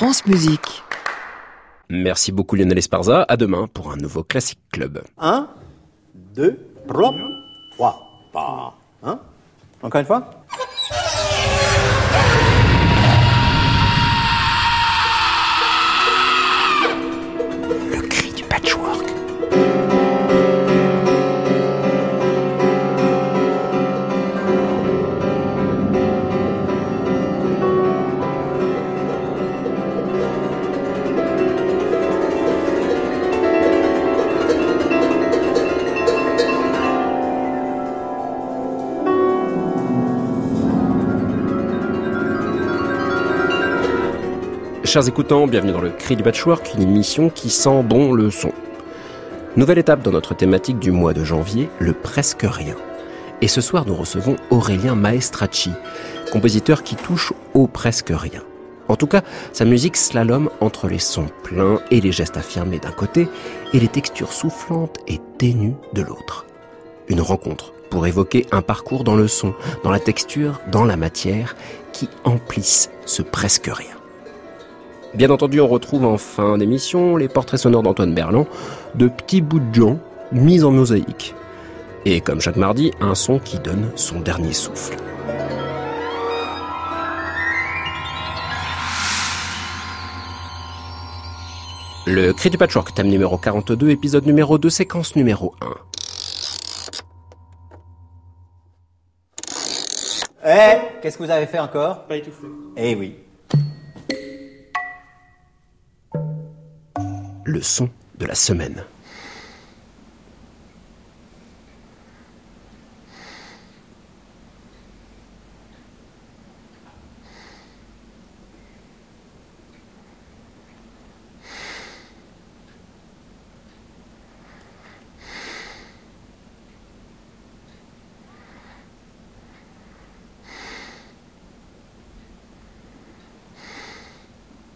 France Musique. Merci beaucoup Lionel Esparza. À demain pour un nouveau Classic Club. 1, 2, 3, 3, Hein Encore une fois Chers écoutants, bienvenue dans le Cri du Patchwork, une émission qui sent bon le son. Nouvelle étape dans notre thématique du mois de janvier, le presque rien. Et ce soir, nous recevons Aurélien Maestracci, compositeur qui touche au presque rien. En tout cas, sa musique slalom entre les sons pleins et les gestes affirmés d'un côté et les textures soufflantes et ténues de l'autre. Une rencontre pour évoquer un parcours dans le son, dans la texture, dans la matière, qui emplissent ce presque rien. Bien entendu, on retrouve en fin d'émission les portraits sonores d'Antoine Berland, de petits bouts de gens mis en mosaïque. Et comme chaque mardi, un son qui donne son dernier souffle. Le cri du patchwork, thème numéro 42, épisode numéro 2, séquence numéro 1. Eh Qu'est-ce que vous avez fait encore? Pas étouffé. Eh oui. Le son de la semaine.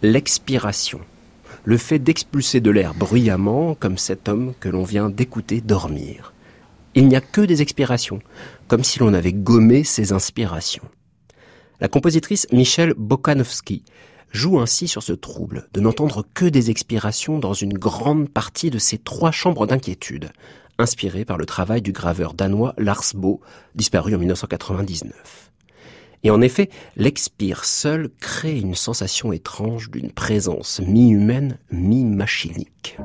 L'expiration. Le fait d'expulser de l'air bruyamment, comme cet homme que l'on vient d'écouter dormir. Il n'y a que des expirations, comme si l'on avait gommé ses inspirations. La compositrice Michelle Bokanovsky joue ainsi sur ce trouble de n'entendre que des expirations dans une grande partie de ces trois chambres d'inquiétude, inspirées par le travail du graveur danois Lars Bo, disparu en 1999. Et en effet, l'expire seul crée une sensation étrange d'une présence mi-humaine, mi-machinique.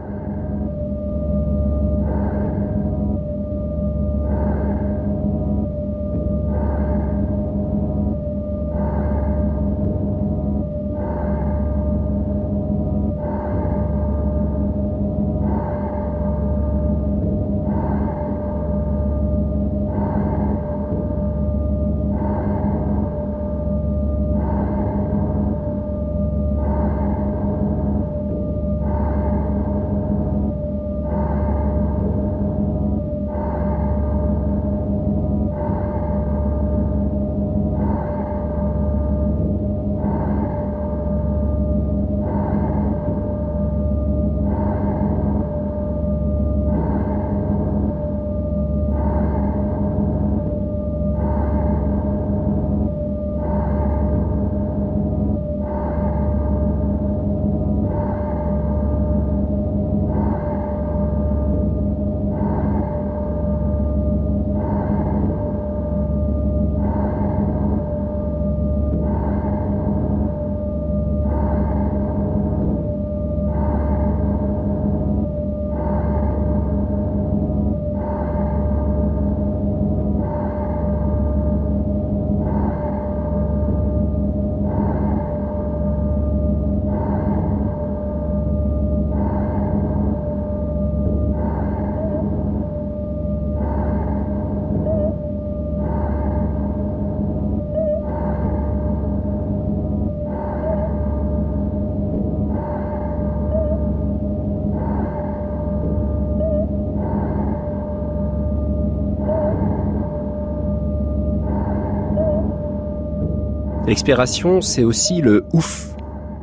L'expiration, c'est aussi le ouf,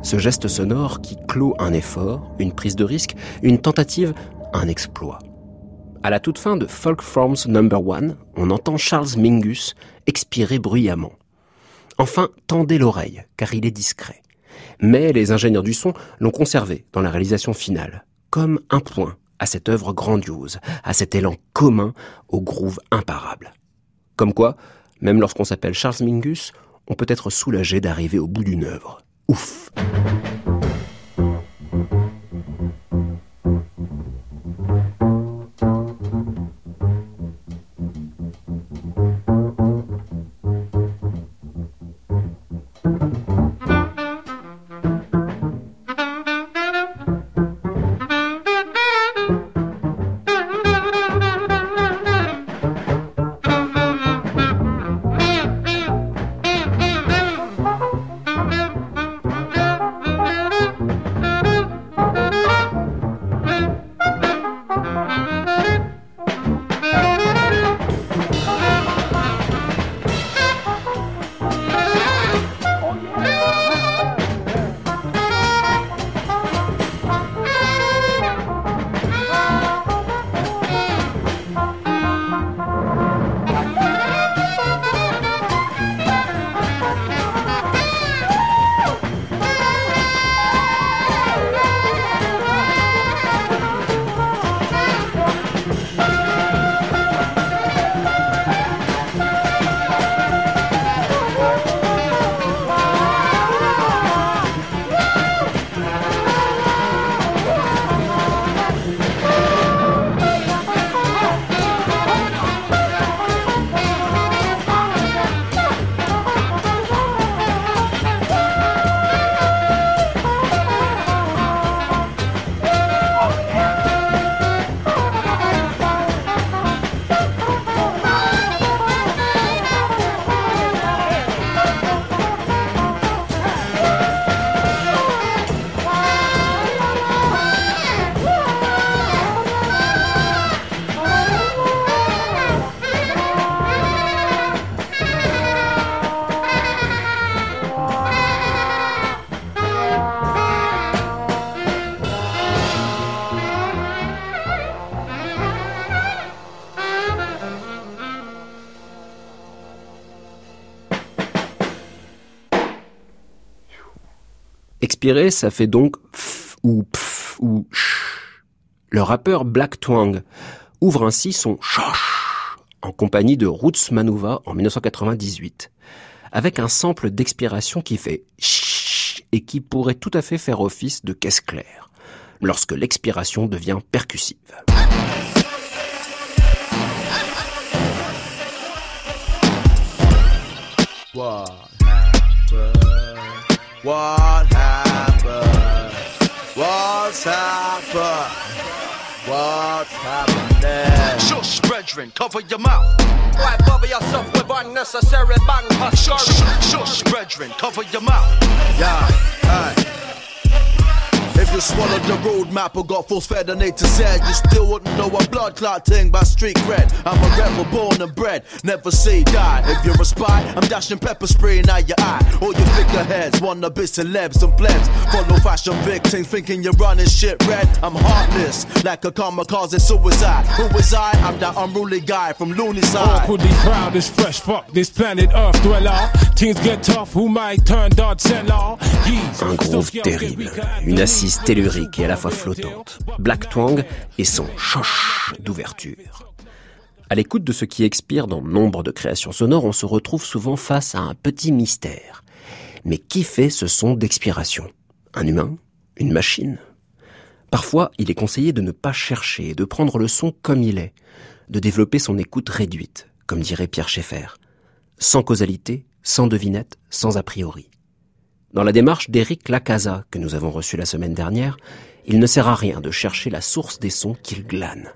ce geste sonore qui clôt un effort, une prise de risque, une tentative, un exploit. À la toute fin de Folk Forms Number One, on entend Charles Mingus expirer bruyamment. Enfin, tendez l'oreille, car il est discret. Mais les ingénieurs du son l'ont conservé dans la réalisation finale, comme un point à cette œuvre grandiose, à cet élan commun au groove imparable. Comme quoi, même lorsqu'on s'appelle Charles Mingus, on peut être soulagé d'arriver au bout d'une œuvre. Ouf Expirer, ça fait donc pf ou pf ou ch. Le rappeur Black Twang ouvre ainsi son choch en compagnie de Roots Manuva en 1998, avec un sample d'expiration qui fait ch et qui pourrait tout à fait faire office de caisse claire, lorsque l'expiration devient percussive. What's happened? What's happening? Shush, brethren, cover your mouth. Why bother yourself with unnecessary bang Shush, shush, brethren, cover your mouth. Yeah, hey. If you swallowed the roadmap or got force fed on A to Z, you still wouldn't know a blood clot thing by street cred. I'm a rebel born and bred, never say die. If you're a spy, I'm dashing pepper spray in your eye. All your figureheads wanna be celebs and plebs. Follow fashion victims thinking you're running shit red. I'm heartless, like a kamikaze suicide. Who is I? I'm that unruly guy from Looney Side. Awkwardly proud is fresh. Fuck this planet Earth dweller. Teens get tough. Who might turn dart seller? Yeez. Un groove terrible, une assise tellurique et à la fois flottante. Black Twang et son choch d'ouverture. À l'écoute de ce qui expire dans nombre de créations sonores, on se retrouve souvent face à un petit mystère. Mais qui fait ce son d'expiration? Un humain? Une machine? Parfois, il est conseillé de ne pas chercher de prendre le son comme il est, de développer son écoute réduite, comme dirait Pierre Schaeffer, sans causalité, sans devinette, sans a priori. Dans la démarche d'Éric Lacasa, que nous avons reçu la semaine dernière, il ne sert à rien de chercher la source des sons qu'il glane.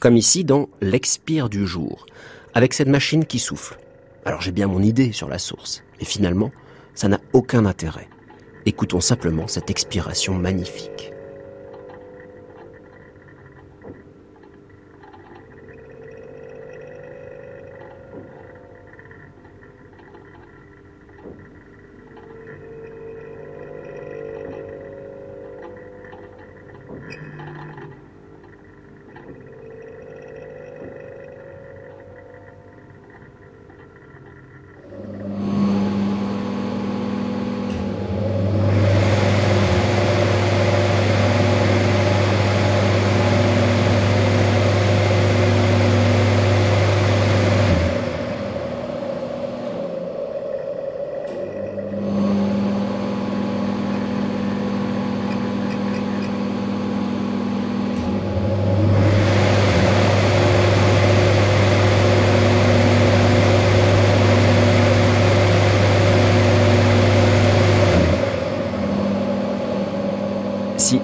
Comme ici dans L'expire du jour, avec cette machine qui souffle. Alors j'ai bien mon idée sur la source, mais finalement, ça n'a aucun intérêt. Écoutons simplement cette expiration magnifique.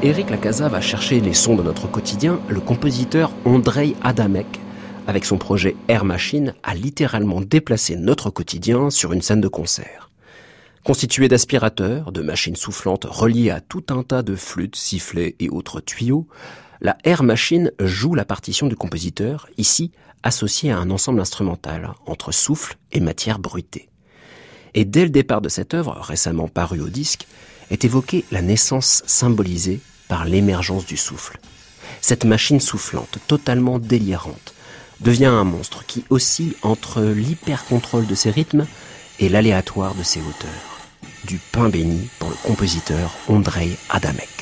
Eric Lacasa va chercher les sons de notre quotidien, le compositeur Andrei Adamek, avec son projet Air Machine, a littéralement déplacé notre quotidien sur une scène de concert. Constitué d'aspirateurs, de machines soufflantes reliées à tout un tas de flûtes, sifflets et autres tuyaux, la Air Machine joue la partition du compositeur, ici associée à un ensemble instrumental entre souffle et matière bruitée. Et dès le départ de cette œuvre, récemment parue au disque, est évoquée la naissance symbolisée par l'émergence du souffle. Cette machine soufflante, totalement délirante, devient un monstre qui oscille entre l'hyper-contrôle de ses rythmes et l'aléatoire de ses hauteurs. Du pain béni pour le compositeur Andrei Adamek.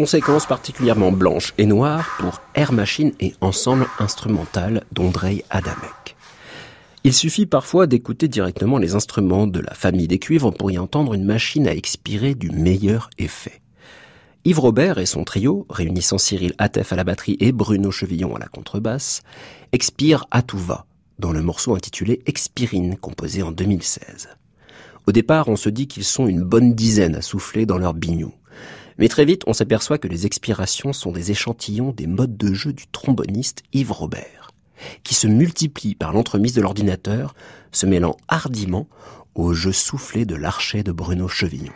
Conséquences particulièrement blanches et noires pour Air Machine et ensemble instrumental d'Andrei Adamek. Il suffit parfois d'écouter directement les instruments de la famille des cuivres pour y entendre une machine à expirer du meilleur effet. Yves Robert et son trio, réunissant Cyril Atef à la batterie et Bruno Chevillon à la contrebasse, expirent à tout va dans le morceau intitulé Expirine, composé en 2016. Au départ, on se dit qu'ils sont une bonne dizaine à souffler dans leur bignou. Mais très vite, on s'aperçoit que les expirations sont des échantillons des modes de jeu du tromboniste Yves Robert, qui se multiplient par l'entremise de l'ordinateur, se mêlant hardiment au jeu soufflé de l'archet de Bruno Chevillon.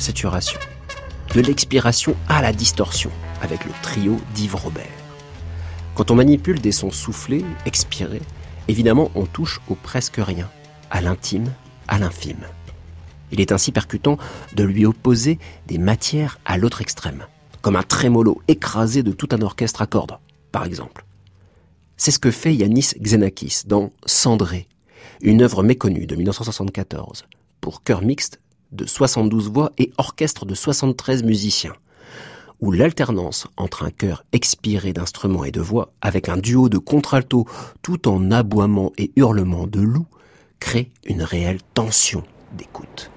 Saturation, de l'expiration à la distorsion, avec le trio d'Yves Robert. Quand on manipule des sons soufflés, expirés, évidemment on touche au presque rien, à l'intime, à l'infime. Il est ainsi percutant de lui opposer des matières à l'autre extrême, comme un trémolo écrasé de tout un orchestre à cordes, par exemple. C'est ce que fait Yanis Xenakis dans Cendré, une œuvre méconnue de 1974, pour chœur mixte de 72 voix et orchestre de 73 musiciens, où l'alternance entre un chœur expiré d'instruments et de voix avec un duo de contralto tout en aboiement et hurlements de loup crée une réelle tension d'écoute.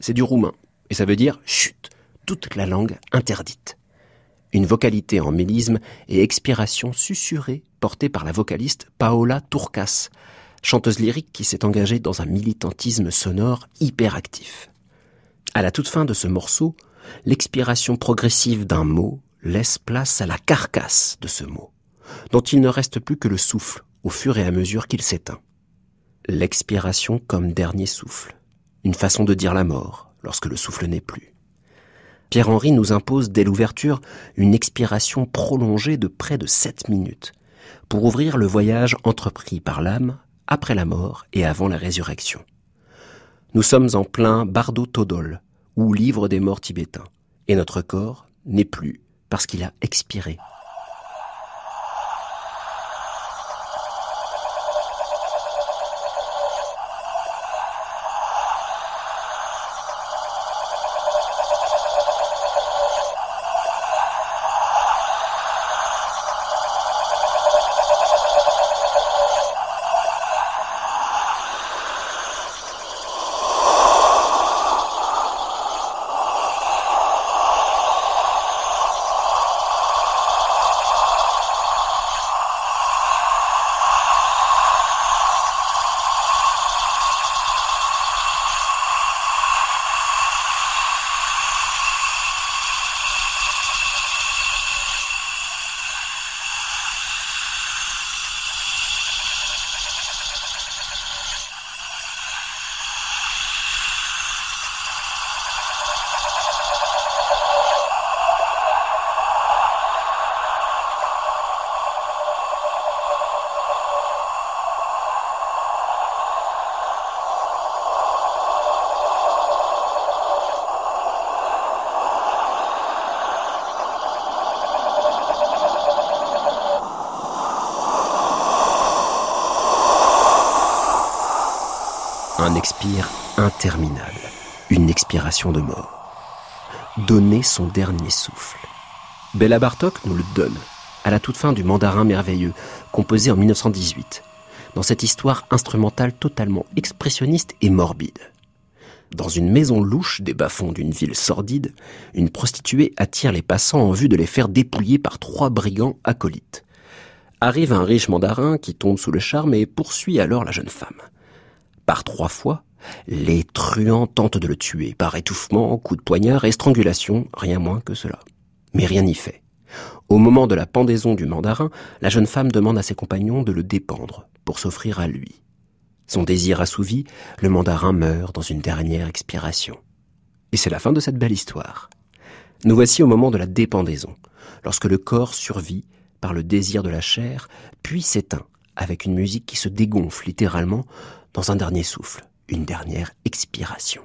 C'est du roumain, et ça veut dire chut, toute la langue interdite. Une vocalité en mélisme et expiration susurrée portée par la vocaliste Paola Turcas, chanteuse lyrique qui s'est engagée dans un militantisme sonore hyperactif. À la toute fin de ce morceau, l'expiration progressive d'un mot laisse place à la carcasse de ce mot, dont il ne reste plus que le souffle au fur et à mesure qu'il s'éteint. L'expiration comme dernier souffle, une façon de dire la mort lorsque le souffle n'est plus. Pierre-Henri nous impose dès l'ouverture une expiration prolongée de près de 7 minutes pour ouvrir le voyage entrepris par l'âme après la mort et avant la résurrection. Nous sommes en plein Bardo Todol, ou livre des morts tibétains, et notre corps n'est plus parce qu'il a expiré. un expire interminable, une expiration de mort. Donner son dernier souffle. Bella Bartok nous le donne, à la toute fin du Mandarin merveilleux, composé en 1918, dans cette histoire instrumentale totalement expressionniste et morbide. Dans une maison louche des bas-fonds d'une ville sordide, une prostituée attire les passants en vue de les faire dépouiller par trois brigands acolytes. Arrive un riche mandarin qui tombe sous le charme et poursuit alors la jeune femme. Par trois fois, les truands tentent de le tuer par étouffement, coup de poignard et strangulation, rien moins que cela. Mais rien n'y fait. Au moment de la pendaison du mandarin, la jeune femme demande à ses compagnons de le dépendre pour s'offrir à lui. Son désir assouvi, le mandarin meurt dans une dernière expiration. Et c'est la fin de cette belle histoire. Nous voici au moment de la dépendaison, lorsque le corps survit par le désir de la chair, puis s'éteint avec une musique qui se dégonfle littéralement dans un dernier souffle, une dernière expiration.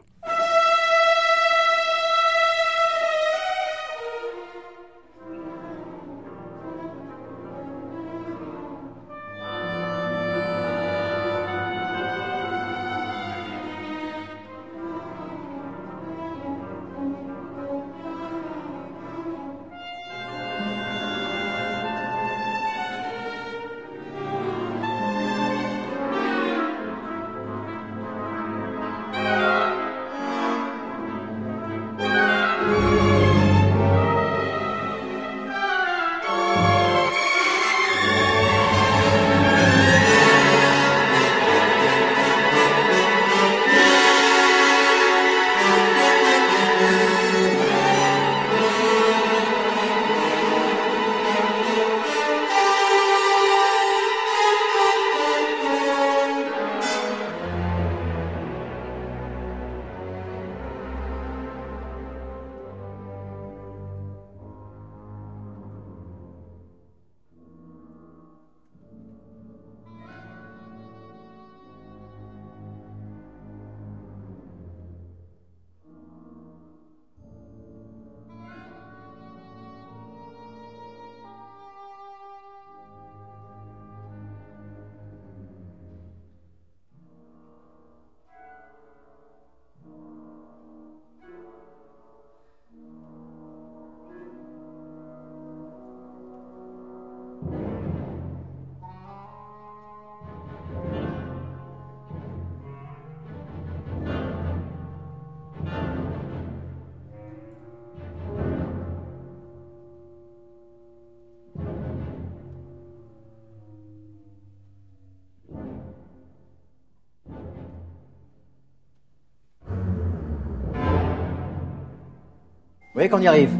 Voyez qu'on y arrive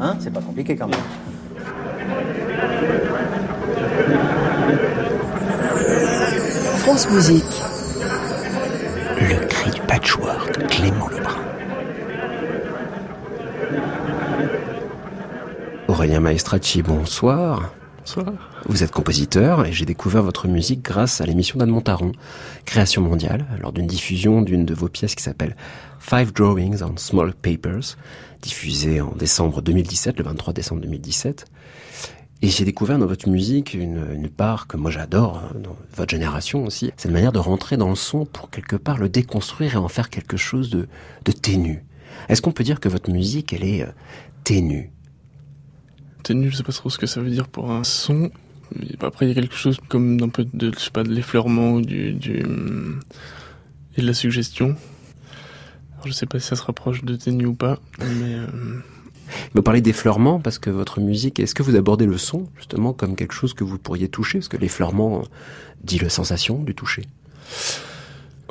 Hein C'est pas compliqué quand même. France Musique. Le cri du patchwork, Clément Lebrun. Aurélien Maestracci, bonsoir. Bonsoir. Vous êtes compositeur et j'ai découvert votre musique grâce à l'émission d'Anne Montaron, Création mondiale, lors d'une diffusion d'une de vos pièces qui s'appelle Five Drawings on Small Papers, diffusée en décembre 2017, le 23 décembre 2017. Et j'ai découvert dans votre musique une, une part que moi j'adore, hein, dans votre génération aussi, cette manière de rentrer dans le son pour quelque part le déconstruire et en faire quelque chose de, de ténu. Est-ce qu'on peut dire que votre musique, elle est euh, ténue? Ténue, je sais pas trop ce que ça veut dire pour un son. Après, il y a quelque chose comme d'un peu de, je sais pas, de l'effleurement du, du, et de la suggestion. Alors, je sais pas si ça se rapproche de ténu ou pas, mais... Euh... Vous parlez d'effleurement parce que votre musique, est-ce que vous abordez le son justement comme quelque chose que vous pourriez toucher? Parce que l'effleurement dit la sensation du toucher.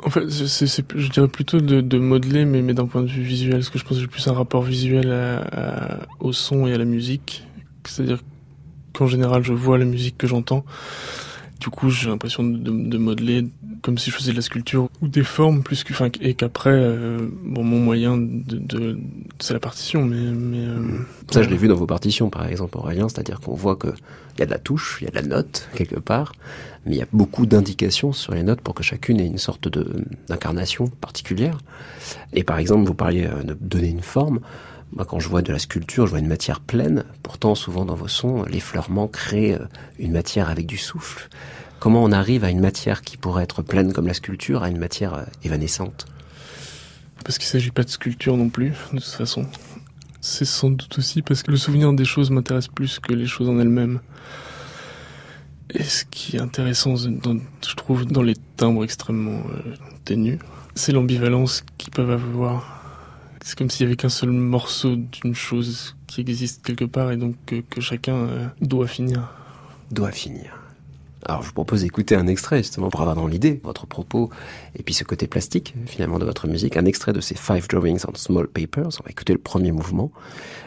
En fait, c'est, je dirais plutôt de, de modeler, mais, mais d'un point de vue visuel, parce que je pense que j'ai plus un rapport visuel à, à, au son et à la musique. C'est-à-dire qu'en général, je vois la musique que j'entends. Du coup, j'ai l'impression de, de, de, modeler comme si je faisais de la sculpture ou des formes plus que, enfin, et qu'après, euh, bon, mon moyen de, de c'est la partition, mais, mais euh, ça, je l'ai vu dans vos partitions, par exemple, Aurélien, c'est-à-dire qu'on voit que il y a de la touche, il y a de la note quelque part, mais il y a beaucoup d'indications sur les notes pour que chacune ait une sorte de d'incarnation particulière. Et par exemple, vous parliez de donner une forme. Quand je vois de la sculpture, je vois une matière pleine. Pourtant, souvent dans vos sons, l'effleurement crée une matière avec du souffle. Comment on arrive à une matière qui pourrait être pleine comme la sculpture, à une matière évanescente? Parce qu'il ne s'agit pas de sculpture non plus, de toute façon. C'est sans doute aussi parce que le souvenir des choses m'intéresse plus que les choses en elles-mêmes. Et ce qui est intéressant, je trouve, dans les timbres extrêmement euh, ténus, c'est l'ambivalence qu'ils peuvent avoir c'est comme s'il y avait qu'un seul morceau d'une chose qui existe quelque part et donc que, chacun euh, doit finir. Doit finir. Alors je vous propose d'écouter un extrait justement pour avoir dans l'idée votre propos et puis ce côté plastique finalement de votre musique, un extrait de ces Five Drawings on Small Papers. On va écouter le premier mouvement,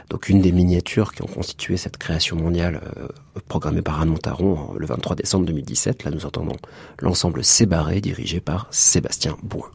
donc une des miniatures qui ont constitué cette création mondiale euh, programmée par Anne Montaron le 23 décembre 2017. Là nous entendons l'ensemble Sébarré dirigé par Sébastien Bouin.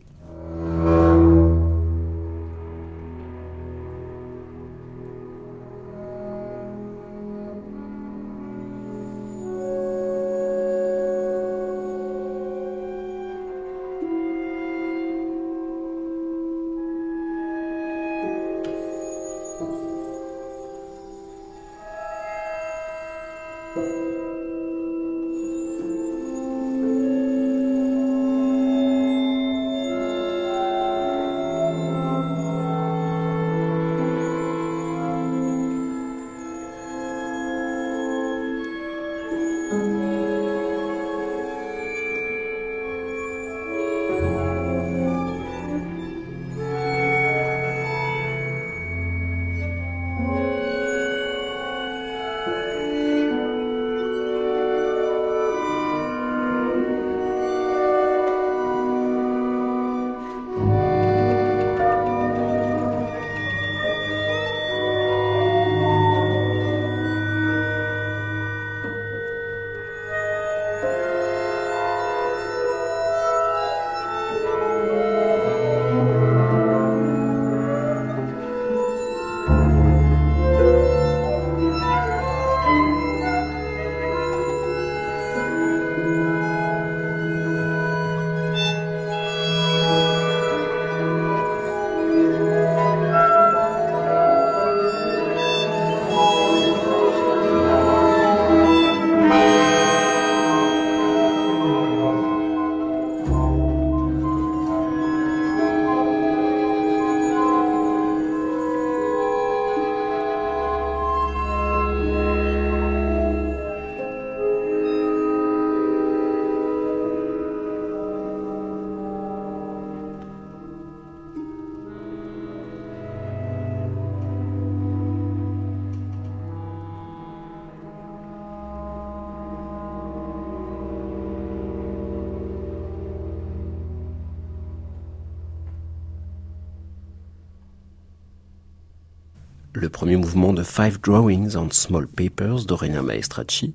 Le premier mouvement de Five Drawings on Small Papers d'Aurélien Maestracci,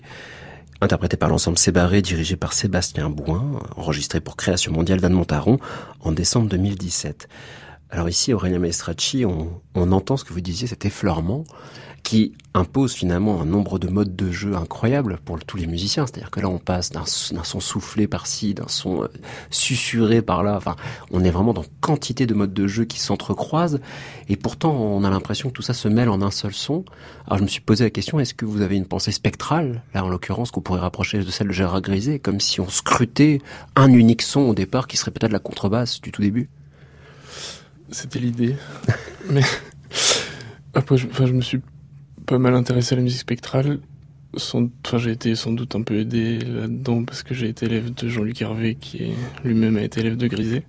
interprété par l'ensemble Sébarré, dirigé par Sébastien Bouin, enregistré pour Création mondiale d'Anne Montaron en décembre 2017. Alors ici, Aurélien Maestracci, on, entend ce que vous disiez, cet effleurement qui impose finalement un nombre de modes de jeu incroyables pour tous les musiciens. C'est-à-dire que là, on passe d'un son soufflé par-ci, d'un son euh, susurré par-là. Enfin, on est vraiment dans quantité de modes de jeu qui s'entrecroisent. Et pourtant, on a l'impression que tout ça se mêle en un seul son. Alors, je me suis posé la question, est-ce que vous avez une pensée spectrale, là, en l'occurrence, qu'on pourrait rapprocher de celle de Gérard Grisé, comme si on scrutait un unique son au départ qui serait peut-être la contrebasse du tout début? C'était l'idée. Mais après, enfin, je me suis pas mal intéressé à la musique spectrale. Sans, enfin, j'ai été sans doute un peu aidé là-dedans parce que j'ai été élève de Jean-Luc Hervé, qui est, lui-même a été élève de Grisé.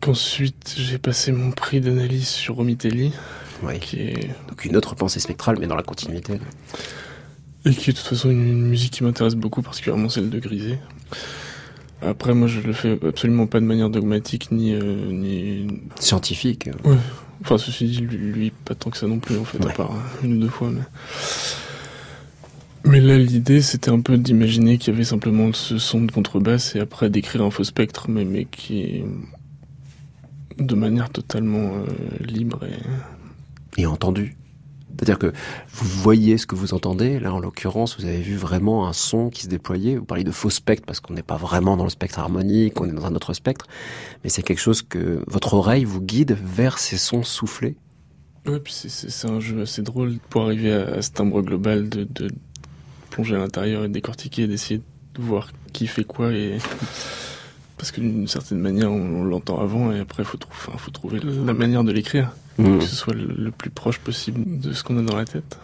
Qu'ensuite, j'ai passé mon prix d'analyse sur Romitelli, qui est Donc une autre pensée spectrale, mais dans la continuité. Et qui est de toute façon une, une musique qui m'intéresse beaucoup, particulièrement celle de Grisé. Après, moi, je le fais absolument pas de manière dogmatique, ni... euh, ni... Scientifique. Enfin, ceci dit, lui, lui, pas tant que ça non plus, en fait, Ouais. à part une ou deux fois. Mais, mais là, l'idée, c'était un peu d'imaginer qu'il y avait simplement ce son de contrebasse et après d'écrire un faux spectre, mais, mais qui est de manière totalement euh, libre et... et entendu. C'est-à-dire que vous voyez ce que vous entendez. Là, en l'occurrence, vous avez vu vraiment un son qui se déployait. Vous parlez de faux spectre parce qu'on n'est pas vraiment dans le spectre harmonique, on est dans un autre spectre. Mais c'est quelque chose que votre oreille vous guide vers ces sons soufflés. Ouais, puis c'est- un jeu assez drôle pour arriver à, à ce timbre global de, plonger à l'intérieur et décortiquer, d'essayer de voir qui fait quoi et parce que d'une certaine manière on, l'entend avant et après enfin, faut trouver la manière de l'écrire, Mmh. que ce soit le, le plus proche possible de ce qu'on a dans la tête.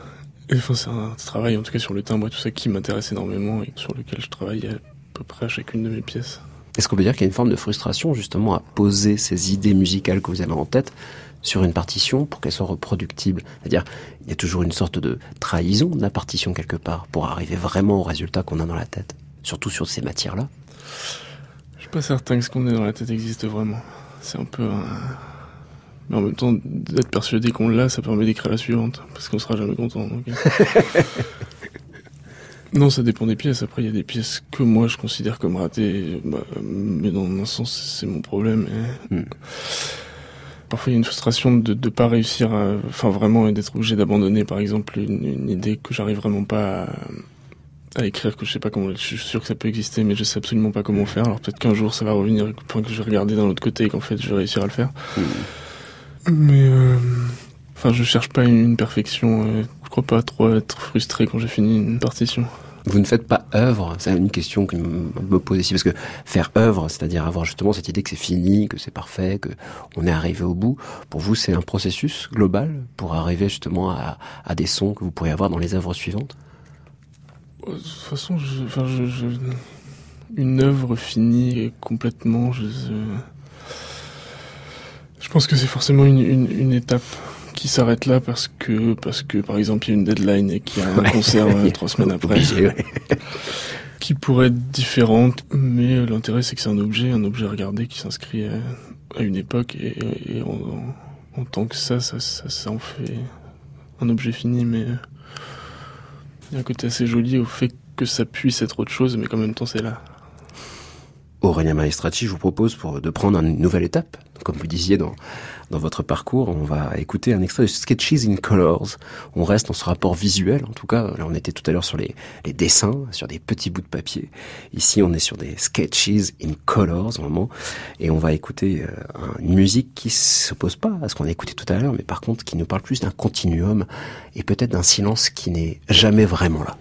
Et enfin c'est un travail en tout cas sur le timbre et tout ça qui m'intéresse énormément et sur lequel je travaille à peu près à chacune de mes pièces. Est-ce qu'on peut dire qu'il y a une forme de frustration justement à poser ces idées musicales que vous avez en tête sur une partition pour qu'elles soient reproductibles? C'est-à-dire, il y a toujours une sorte de trahison de la partition quelque part pour arriver vraiment au résultat qu'on a dans la tête, surtout sur ces matières-là? Je suis pas certain que ce qu'on a dans la tête existe vraiment. C'est un peu un... Mais en même temps, d'être persuadé qu'on l'a, ça permet d'écrire la suivante, parce qu'on sera jamais content. donc, non, ça dépend des pièces. Après, il y a des pièces que moi je considère comme ratées, bah, mais dans un sens, c'est mon problème. et- Mm. Parfois, il y a une frustration de ne pas réussir à... Enfin, vraiment, et d'être obligé d'abandonner, par exemple, une, une idée que j'arrive vraiment pas à, à écrire, que je sais pas comment... Je suis sûr que ça peut exister, mais je sais absolument pas comment faire. Alors peut-être qu'un jour, ça va revenir, point que je vais regarder d'un autre côté, et qu'en fait, je vais réussir à le faire. Mais... euh, Enfin, je cherche pas une, perfection. euh, je crois pas trop être frustré quand j'ai fini une partition. Vous ne faites pas œuvre, c'est une question que me me pose ici, parce que faire œuvre, c'est-à-dire avoir justement cette idée que c'est fini, que c'est parfait, que on est arrivé au bout, pour vous c'est un processus global pour arriver justement à, à des sons que vous pourriez avoir dans les œuvres suivantes? De toute façon, je, enfin, je, je- une œuvre finie complètement, je, je, pense que c'est forcément une, une, une étape qui s'arrête là parce que, parce que, par exemple, il y a une deadline et qu'il y a un Ouais. concert euh, trois semaines après, Obligé, ouais. qui pourrait être différente, mais euh, l'intérêt c'est que c'est un objet, un objet à regarder qui s'inscrit à, à une époque et, et en, en- en tant que ça, ça, ça, ça en fait un objet fini, mais euh, il y a un côté assez joli au fait que ça puisse être autre chose, mais qu'en même temps c'est là. Aurélien Maestracci, je vous propose pour, de prendre une nouvelle étape. Comme vous disiez dans, dans votre parcours, on va écouter un extrait de Sketches in Colors. On reste dans ce rapport visuel, en tout cas. Là, on était tout à l'heure sur les, les dessins, sur des petits bouts de papier. Ici, on est sur des Sketches in Colors, vraiment. Et on va écouter euh, un- une musique qui s'oppose pas à ce qu'on a écouté tout à l'heure, mais par contre qui nous parle plus d'un continuum et peut-être d'un silence qui n'est jamais vraiment là.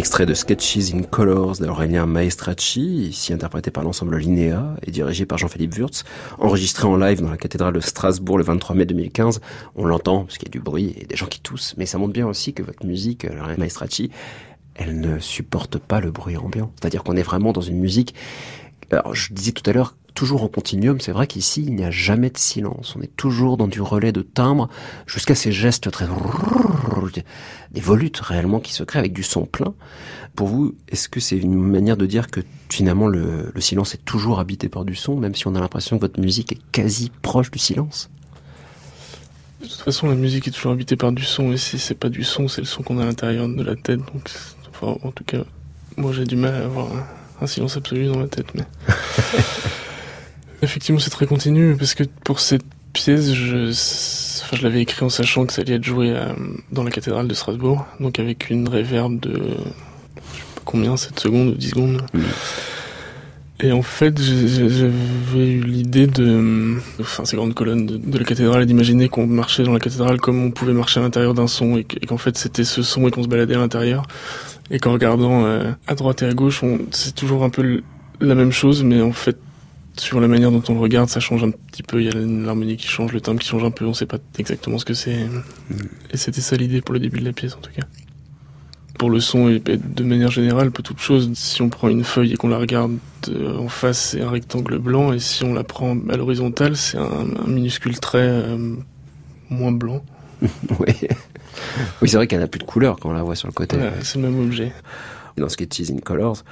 Extrait de Sketches in Colors d'Aurélien Maestracci, ici interprété par l'ensemble Linéa et dirigé par Jean-Philippe Wurtz, enregistré en live dans la cathédrale de Strasbourg le 23 mai 2015. On l'entend parce qu'il y a du bruit et des gens qui toussent, mais ça montre bien aussi que votre musique, Aurélien Maestracci, elle ne supporte pas le bruit ambiant. C'est-à-dire qu'on est vraiment dans une musique alors, je disais tout à l'heure, toujours en continuum, c'est vrai qu'ici, il n'y a jamais de silence. On est toujours dans du relais de timbre, jusqu'à ces gestes très... des volutes réellement qui se créent avec du son plein. Pour vous, est-ce que c'est une manière de dire que finalement le, le silence est toujours habité par du son, même si on a l'impression que votre musique est quasi proche du silence? De toute façon, la musique est toujours habitée par du son, et si c'est pas du son, c'est le son qu'on a à l'intérieur de la tête. Donc, enfin, en tout cas, moi j'ai du mal à avoir un, un silence absolu dans ma tête. Mais effectivement, c'est très continu parce que pour cette pièce, je, enfin, je l'avais écrit en sachant que ça allait être joué à, dans la cathédrale de Strasbourg, donc avec une réverb de je sais pas combien, 7 secondes ou 10 secondes. Mmh. Et en fait, j'avais eu l'idée de, enfin, ces grandes colonnes de, de la cathédrale, et d'imaginer qu'on marchait dans la cathédrale comme on pouvait marcher à l'intérieur d'un son, et qu'en fait c'était ce son et qu'on se baladait à l'intérieur. Et qu'en regardant euh, à droite et à gauche, c'est toujours un peu la même chose, mais en fait, sur la manière dont on le regarde, ça change un petit peu. Il y a l'harmonie qui change, le timbre qui change un peu. On sait pas exactement ce que c'est. Et c'était ça l'idée pour le début de la pièce, en tout cas. Pour le son et de manière générale, pour toute chose, si on prend une feuille et qu'on la regarde euh, en face, c'est un rectangle blanc, et si on la prend à l'horizontale, c'est un, un, minuscule trait euh, moins blanc. oui. Oui, c'est vrai qu'elle n'a plus de couleur quand on la voit sur le côté. C'est le même objet. Dans Sketches in Colors,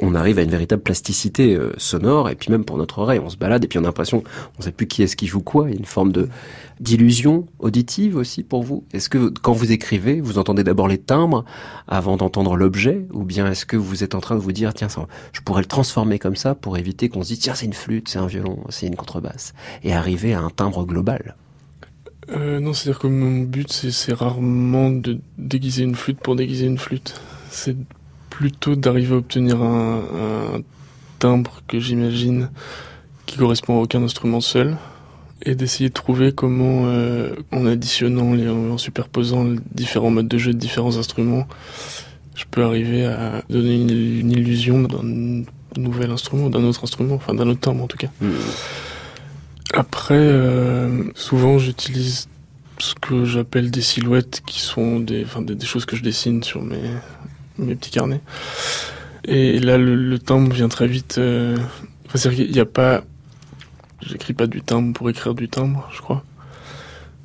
on arrive à une véritable plasticité euh, sonore, et puis même pour notre oreille, on se balade, et puis on a l'impression, on ne sait plus qui est-ce qui joue quoi, il y a une forme de d'illusion auditive aussi pour vous. Est-ce que quand vous écrivez, vous entendez d'abord les timbres avant d'entendre l'objet, ou bien est-ce que vous êtes en train de vous dire, tiens, je pourrais le transformer comme ça pour éviter qu'on se dise, tiens, c'est une flûte, c'est un violon, c'est une contrebasse, et arriver à un timbre global? Euh, non, c'est-à-dire que mon but, c'est rarement de déguiser une flûte pour déguiser une flûte. C'est plutôt d'arriver à obtenir un, un timbre que j'imagine qui correspond à aucun instrument seul et d'essayer de trouver comment, euh, en additionnant et en superposant différents modes de jeu de différents instruments, je peux arriver à donner une, une illusion d'un nouvel instrument, d'un autre instrument, enfin d'un autre timbre en tout cas. Mmh. Après, euh, souvent j'utilise ce que j'appelle des silhouettes qui sont des, enfin, des, des, choses que je dessine sur mes, mes petits carnets. Et là, le, le timbre vient très vite. Euh... Enfin, c'est qu'il n'y a pas. J'écris pas du timbre pour écrire du timbre, je crois.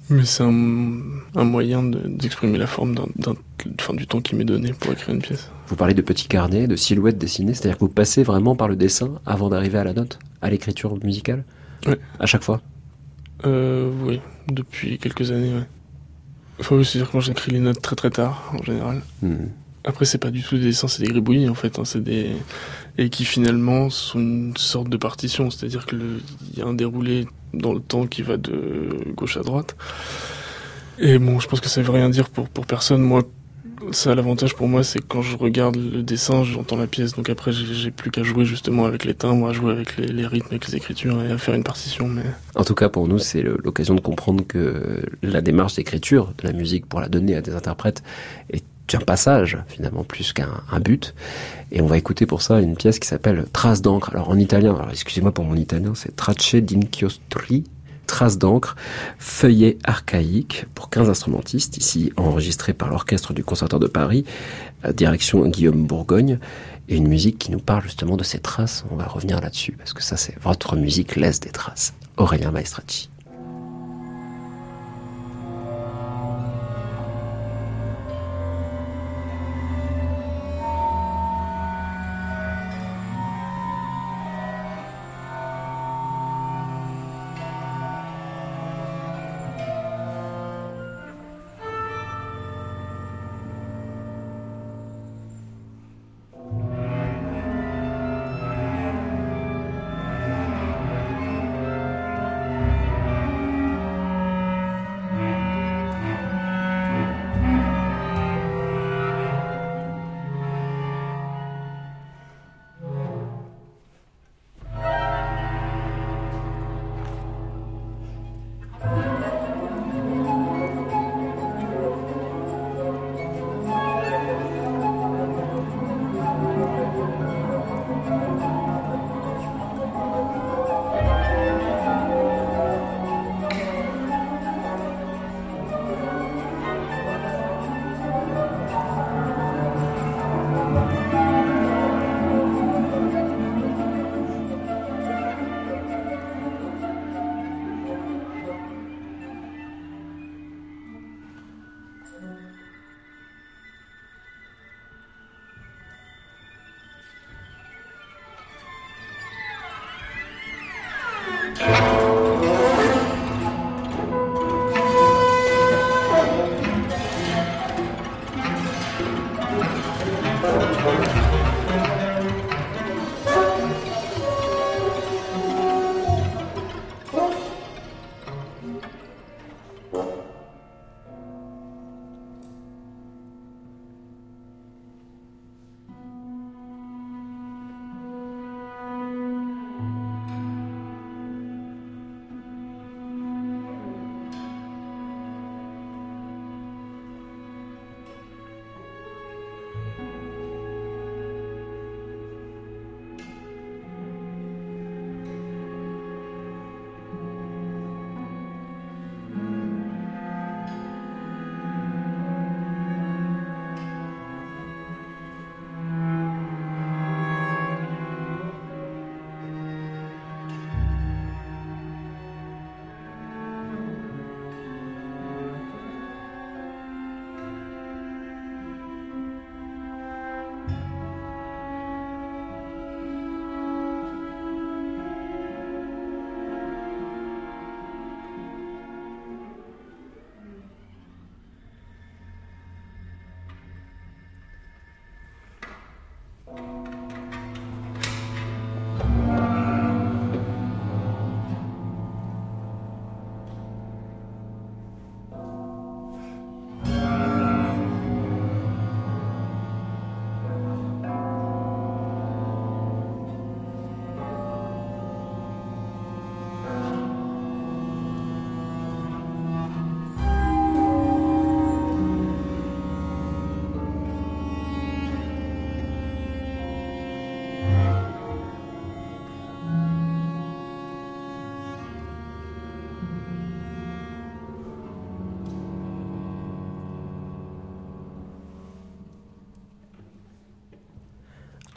Mais c'est un, un, moyen d'exprimer de, la forme enfin, du temps qui m'est donné pour écrire une pièce. Vous parlez de petits carnets, de silhouettes dessinées, c'est-à-dire que vous passez vraiment par le dessin avant d'arriver à la note à l'écriture musicale Ouais. À chaque fois? Euh, oui, depuis quelques années, ouais. Enfin, oui, c'est-à-dire que moi j'écris les notes très très tard, en général. Hmm. Après, c'est pas du tout des dessins, c'est des gribouillis, en fait. hein, c'est des... Et qui finalement sont une sorte de partition, c'est-à-dire que il y a un déroulé dans le temps qui va de gauche à droite. Et bon, je pense que ça veut rien dire pour, pour personne. Moi, ça, l'avantage pour moi, c'est que quand je regarde le dessin, j'entends la pièce. Donc après, j'ai plus qu'à jouer justement avec les timbres, à jouer avec les, rythmes, avec les écritures et à faire une partition. Mais En tout cas, pour nous, c'est l'occasion de comprendre que la démarche d'écriture de la musique pour la donner à des interprètes est un passage, finalement, plus qu'un un but. Et on va écouter pour ça une pièce qui s'appelle Trace d'encre. Alors en italien, excusez-moi pour mon italien, c'est Tracce d'inchiostri, Trace d'encre, feuillet archaïque pour 15 instrumentistes, ici enregistré par l'orchestre du Conservatoire de Paris, direction Guillaume Bourgogne, et une musique qui nous parle justement de ces traces. On va revenir là-dessus, parce que ça, c'est votre musique laisse des traces. Aurélien Maestracci.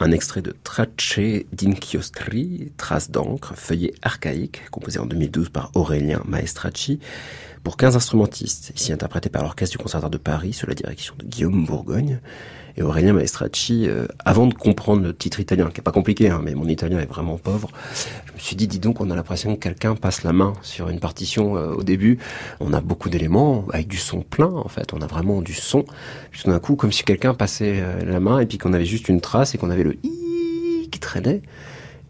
Un extrait de Tracce d'inchiostri, trace d'encre, feuillet archaïque, composé en 2012 par Aurélien Maestracci, pour 15 instrumentistes, ici interprété par l'orchestre du Conservatoire de Paris sous la direction de Guillaume Bourgogne. Et Aurélien Maestracci, euh, avant de comprendre le titre italien, qui est pas compliqué, hein, mais mon italien est vraiment pauvre, je me suis dit, dis donc, on a l'impression que quelqu'un passe la main sur une partition euh, au début. On a beaucoup d'éléments avec du son plein, en fait. On a vraiment du son. Puis tout d'un coup, comme si quelqu'un passait euh, la main et puis qu'on avait juste une trace et qu'on avait le i qui traînait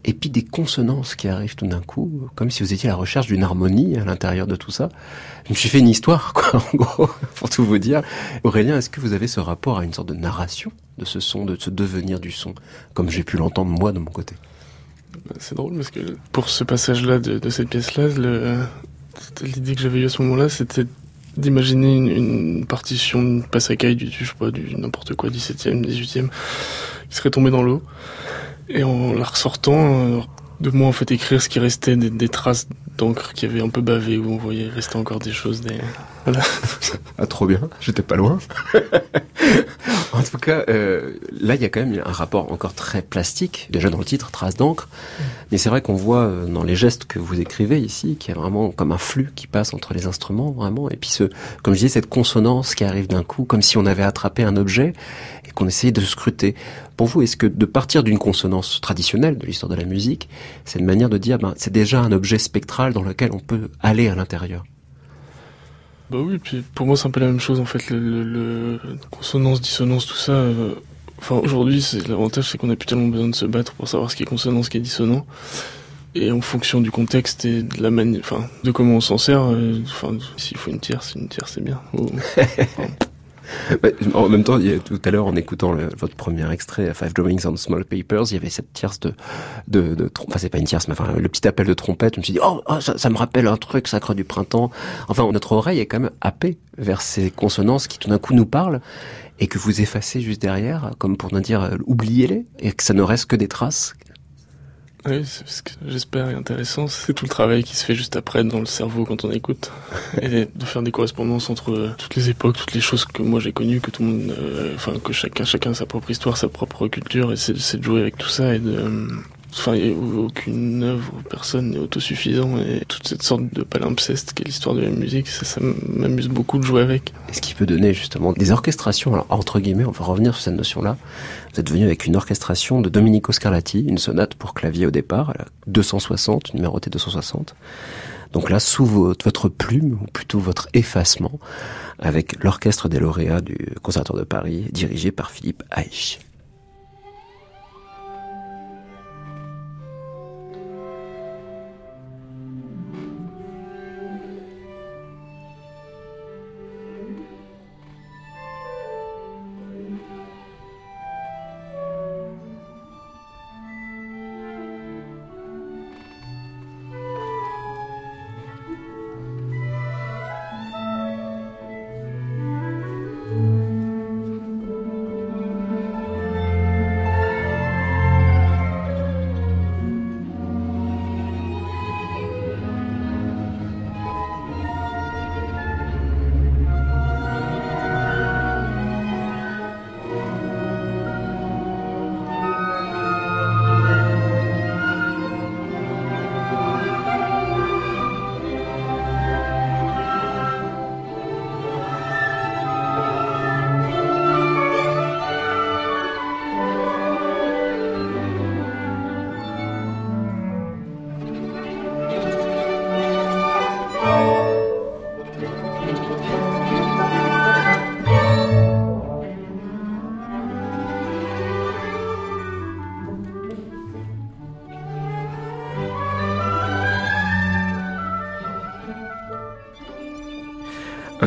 et puis des consonances qui arrivent tout d'un coup, comme si vous étiez à la recherche d'une harmonie à l'intérieur de tout ça. Je me suis fait une histoire, quoi, en gros, pour tout vous dire. Aurélien, est-ce que vous avez ce rapport à une sorte de narration de ce son, de ce devenir du son, comme j'ai pu l'entendre moi de mon côté? C'est drôle parce que pour ce passage-là de, cette pièce-là, l'idée que j'avais eue à ce moment-là, c'était d'imaginer une, une partition de passacaille du, du, je sais pas, du n'importe quoi, 17e, 18e, qui serait tombée dans l'eau. Et en la ressortant, euh, de moi en fait écrire ce qui restait des, des traces d'encre qui avaient un peu bavé, où on voyait rester encore des choses, des... Voilà. Ah, trop bien, j'étais pas loin. en tout cas, euh, là, il y a quand même un rapport encore très plastique, déjà dans le titre, trace d'encre. Mais c'est vrai qu'on voit euh, dans les gestes que vous écrivez ici, qu'il y a vraiment comme un flux qui passe entre les instruments, vraiment. Et puis, ce, comme je disais, cette consonance qui arrive d'un coup, comme si on avait attrapé un objet et qu'on essayait de scruter. Pour vous, est-ce que de partir d'une consonance traditionnelle de l'histoire de la musique, c'est une manière de dire, ben, c'est déjà un objet spectral dans lequel on peut aller à l'intérieur? Bah oui, puis pour moi c'est un peu la même chose en fait, le, le- le- consonance, dissonance, tout ça. euh, Enfin aujourd'hui, c'est l'avantage, c'est qu'on a plus tellement besoin de se battre pour savoir ce qui est consonant, ce qui est dissonant. Et en fonction du contexte et de la manière, enfin, de comment on s'en sert, euh, enfin, s'il faut une tierce, une tierce c'est bien. Ou- Ouais, en même temps, tout à l'heure, en écoutant votre premier extrait, Five Drawings on Small Papers, il y avait cette tierce de, de, de enfin c'est pas une tierce, mais enfin le petit appel de trompette. Je me suis dit, oh, oh, ça, ça me rappelle un truc sacré du printemps. Enfin, notre oreille est quand même happée vers ces consonances qui tout d'un coup nous parlent et que vous effacez juste derrière, comme pour nous dire, euh, oubliez-les et que ça ne reste que des traces. Oui, c'est ce que j'espère est intéressant, c'est tout le travail qui se fait juste après dans le cerveau quand on écoute. Et de faire des correspondances entre euh, toutes les époques, toutes les choses que moi j'ai connues, que tout le monde, euh, enfin, que chacun, chacun a sa propre histoire, sa propre culture, et c'est de jouer avec tout ça et de, euh, Enfin, aucune œuvre, personne n'est autosuffisant et toute cette sorte de palimpseste qu'est l'histoire de la musique, ça, ça m'amuse beaucoup de jouer avec. Et ce qui peut donner justement des orchestrations, alors entre guillemets, on va revenir sur cette notion-là. Vous êtes venu avec une orchestration de Domenico Scarlatti, une sonate pour clavier au départ, la 260, numérotée 260. Donc là, sous votre, plume, ou plutôt votre effacement, avec l'orchestre des lauréats du Conservatoire de Paris, dirigé par Philippe Haïch.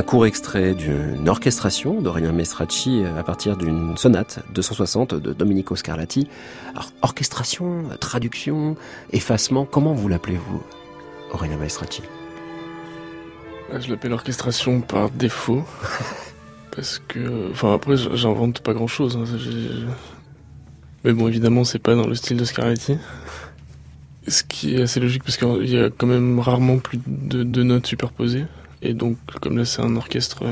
Court extrait d'une orchestration d'Aurélien Mestracci à partir d'une sonate 260 de Domenico Scarlatti. Alors, orchestration, traduction, effacement, comment vous l'appelez-vous, Aurélien Mestracci Je l'appelle orchestration par défaut. parce que. Enfin, après, j'invente pas grand chose. Hein, Mais bon, évidemment, c'est pas dans le style de Scarlatti. Ce qui est assez logique parce qu'il y a quand même rarement plus de notes superposées. Et donc, comme là, c'est un orchestre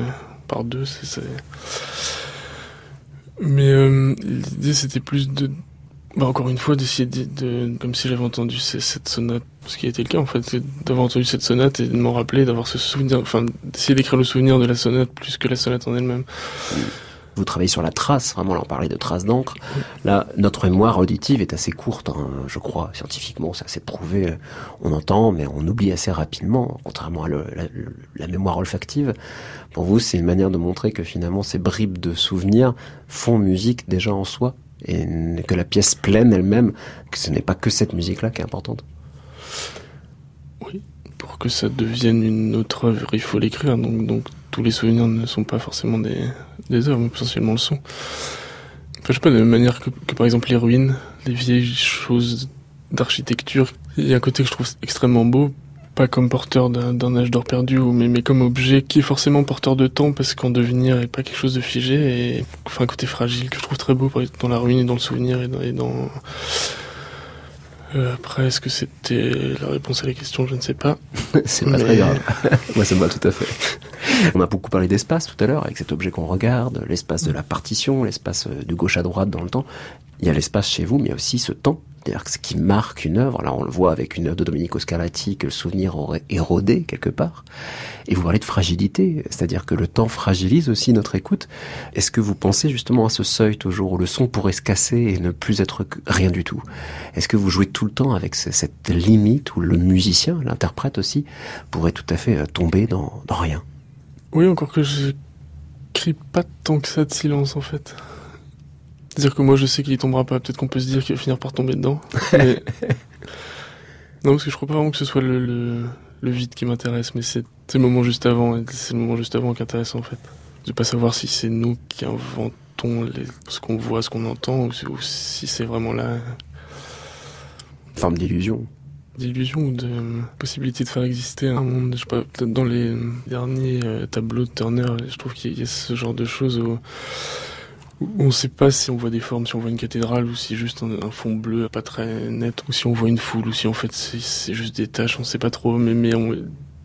par deux, c'est. Mais euh, l'idée, c'était plus de. Bah, encore une fois, d'essayer de, Comme si j'avais entendu cette sonate. Ce qui a été le cas, en fait, d'avoir entendu cette sonate et de m'en rappeler, d'avoir ce souvenir. Enfin, d'essayer d'écrire le souvenir de la sonate plus que la sonate en elle-même. Vous travaillez sur la trace, vraiment, là on parlait de trace d'encre. Là, notre mémoire auditive est assez courte, hein, je crois, scientifiquement, c'est assez prouvé. On entend, mais on oublie assez rapidement, contrairement à la, mémoire olfactive. Pour vous, c'est une manière de montrer que finalement ces bribes de souvenirs font musique déjà en soi et que la pièce pleine elle-même, que ce n'est pas que cette musique-là qui est importante. Oui, pour que ça devienne une autre œuvre, il faut l'écrire. Donc tous les souvenirs ne sont pas forcément des, des œuvres, mais potentiellement le sont. Enfin, je sais pas, de la même manière que, par exemple les ruines, les vieilles choses d'architecture, il y a un côté que je trouve extrêmement beau, pas comme porteur d'un âge d'or perdu, mais, mais comme objet qui est forcément porteur de temps parce qu'en devenir est pas quelque chose de figé et enfin un côté fragile que je trouve très beau dans la ruine et dans le souvenir et dans... Euh, après est-ce que c'était la réponse à la question je ne sais pas. C'est pas mais... très grave. Moi ça me va tout à fait. On a beaucoup parlé d'espace tout à l'heure avec cet objet qu'on regarde l'espace de la partition l'espace de gauche à droite dans le temps il y a l'espace chez vous mais il y a aussi ce temps c'est-à-dire que ce qui marque une œuvre, là on le voit avec une œuvre de Domenico Scarlatti, que le souvenir aurait érodé quelque part. Et vous parlez de fragilité, c'est-à-dire que le temps fragilise aussi notre écoute. Est-ce que vous pensez justement à ce seuil toujours où le son pourrait se casser et ne plus être rien du tout? Est-ce que vous jouez tout le temps avec cette limite où le musicien, l'interprète aussi, pourrait tout à fait tomber dans, dans rien? Oui, encore que je crie pas tant que ça de silence en fait. C'est-à-dire que moi je sais qu'il y tombera pas, peut-être qu'on peut se dire qu'il va finir par tomber dedans. Mais... non, parce que je crois pas vraiment que ce soit le, le, le vide qui m'intéresse, mais c'est le moment juste avant, c'est le moment juste avant qui est intéressant en fait. De pas savoir si c'est nous qui inventons les, ce qu'on voit, ce qu'on entend, ou, ou si c'est vraiment là. Une forme d'illusion. D'illusion ou de euh, possibilité de faire exister un monde, je sais pas, peut-être dans les derniers euh, tableaux de Turner, je trouve qu'il y a ce genre de choses où on ne sait pas si on voit des formes, si on voit une cathédrale ou si juste un, fond bleu pas très net, ou si on voit une foule, ou si en fait c'est juste des taches, on sait pas trop, mais,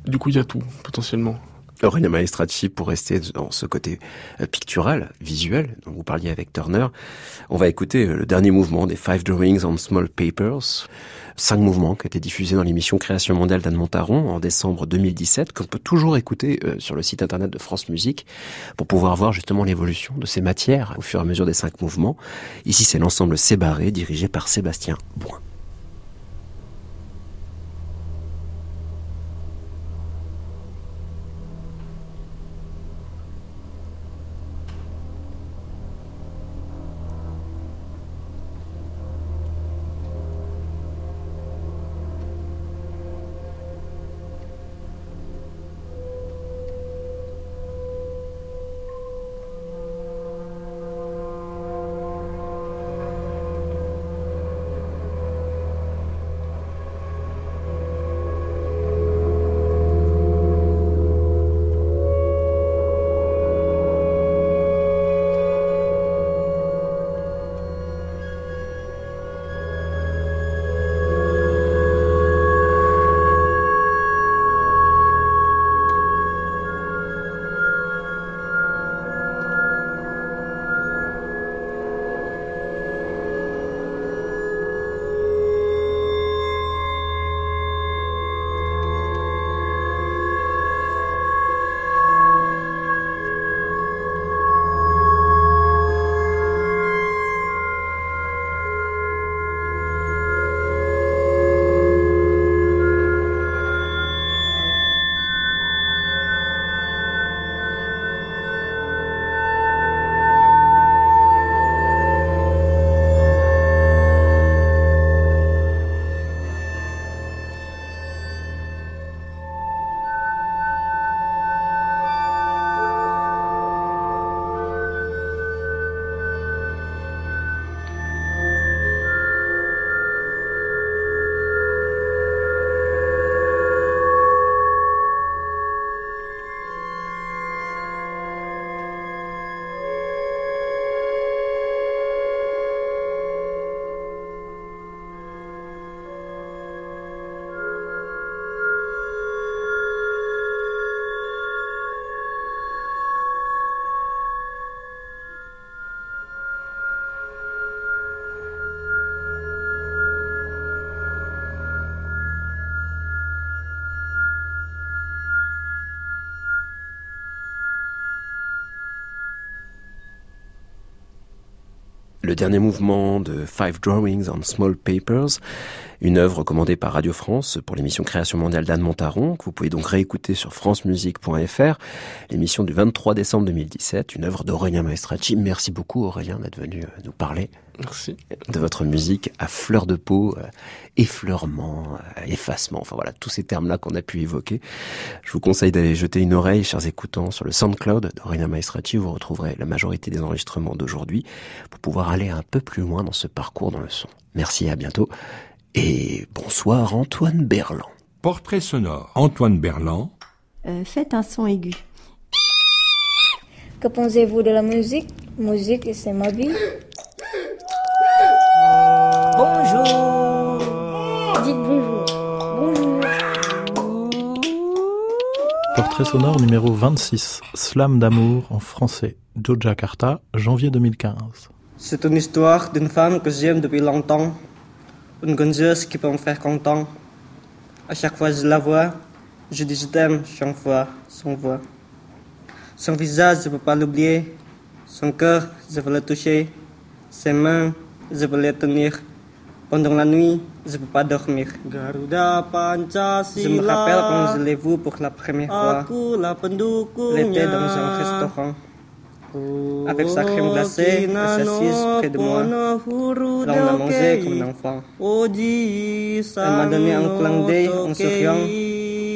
du coup il y a tout potentiellement. Aurélien Maestracci, pour rester dans ce côté pictural, visuel, dont vous parliez avec Turner, on va écouter le dernier mouvement des Five Drawings on Small Papers, cinq mouvements qui étaient diffusés dans l'émission Création mondiale d'Anne Montaron en décembre 2017, qu'on peut toujours écouter sur le site internet de France Musique pour pouvoir voir justement l'évolution de ces matières au fur et à mesure des cinq mouvements. Ici, c'est l'ensemble Sébarré, dirigé par Sébastien Boin. Le dernier mouvement de Five Drawings on Small Papers, une œuvre commandée par Radio France pour l'émission Création mondiale d'Anne Montaron, que vous pouvez donc réécouter sur francemusique.fr, l'émission du 23 décembre 2017, une œuvre d'Aurélien Maestracci. Merci beaucoup Aurélien d'être venu euh, nous parler Merci. de votre musique à fleur de peau, euh, effleurement, euh, effacement, enfin voilà, tous ces termes-là qu'on a pu évoquer. Je vous conseille d'aller jeter une oreille, chers écoutants, sur le SoundCloud d'Aurélien Maestracci, vous retrouverez la majorité des enregistrements d'aujourd'hui, pour pouvoir aller un peu plus loin dans ce parcours dans le son. Merci, à bientôt. Et bonsoir Antoine Berland. Portrait sonore. Antoine Berland. Euh, faites un son aigu. Que pensez-vous de la musique? Musique, c'est ma vie. Bonjour. Dites bonjour. Bonjour. Portrait sonore numéro 26, Slam d'amour en français, de Jakarta, janvier 2015. C'est une histoire d'une femme que j'aime depuis longtemps. Une gonzeuse qui peut me faire content. À chaque fois que je la vois, je dis je t'aime chaque fois, son voix. Son visage, je ne peux pas l'oublier. Son cœur, je veux le toucher. Ses mains, je veux les tenir. Pendant la nuit, je ne peux pas dormir. Je me rappelle quand je l'ai vu pour la première fois. L'été dans un restaurant. Avec sa crème glacée, elle s'assise près de moi. Là, on a mangé comme un enfant. Elle m'a donné un clin d'œil en souriant,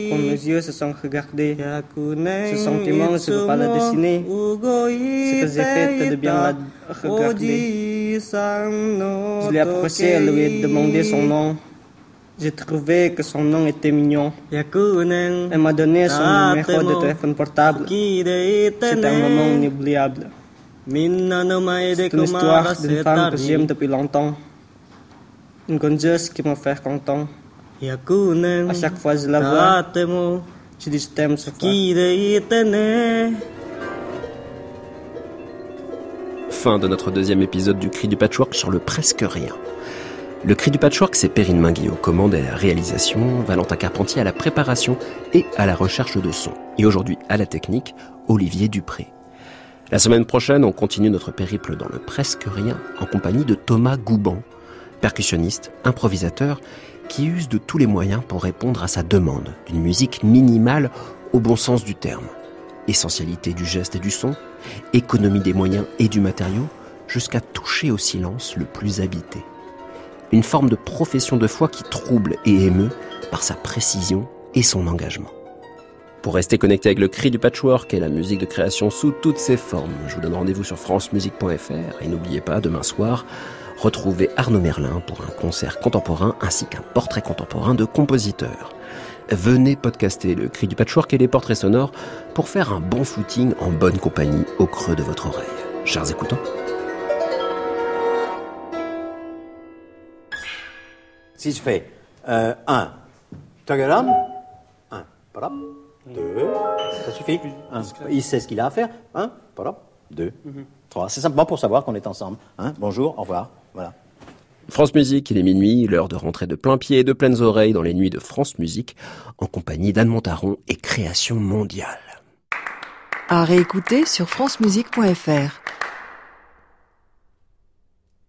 quand mes yeux se sont regardés. Ce sentiment, je ne peux pas le dessiner. Ce que j'ai fait, de bien la regarder. Je l'ai approché et lui ai demandé son nom. J'ai trouvé que son nom était mignon. Elle m'a donné son numéro de téléphone portable. C'était un moment inoubliable. C'est une histoire d'une femme que j'aime depuis longtemps. Une gonzeuse qui me fait content. À chaque fois que je la vois, je dis je t'aime ce Fin de notre deuxième épisode du Cri du Patchwork sur le presque rien. Le Cri du Patchwork, c'est Perrine Minguy aux commandes et à la réalisation, Valentin Carpentier à la préparation et à la recherche de son. Et aujourd'hui, à la technique, Olivier Dupré. La semaine prochaine, on continue notre périple dans le presque rien en compagnie de Thomas Gouban, percussionniste, improvisateur, qui use de tous les moyens pour répondre à sa demande d'une musique minimale au bon sens du terme. Essentialité du geste et du son, économie des moyens et du matériau, jusqu'à toucher au silence le plus habité. Une forme de profession de foi qui trouble et émeut par sa précision et son engagement. Pour rester connecté avec le cri du patchwork et la musique de création sous toutes ses formes, je vous donne rendez-vous sur francemusique.fr et n'oubliez pas, demain soir, retrouvez Arnaud Merlin pour un concert contemporain ainsi qu'un portrait contemporain de compositeur. Venez podcaster le cri du patchwork et les portraits sonores pour faire un bon footing en bonne compagnie au creux de votre oreille. Chers écoutants, Si je fais 1, tagaram, 1, parap, 2, ça suffit. Un, il sait ce qu'il a à faire. 1, parap, 2, 3. C'est simplement pour savoir qu'on est ensemble. Hein, bonjour, au revoir. Voilà. France Musique, il est minuit, l'heure de rentrer de plein pied et de pleines oreilles dans les nuits de France Musique, en compagnie d'Anne Montaron et Création Mondiale. À réécouter sur francemusique.fr.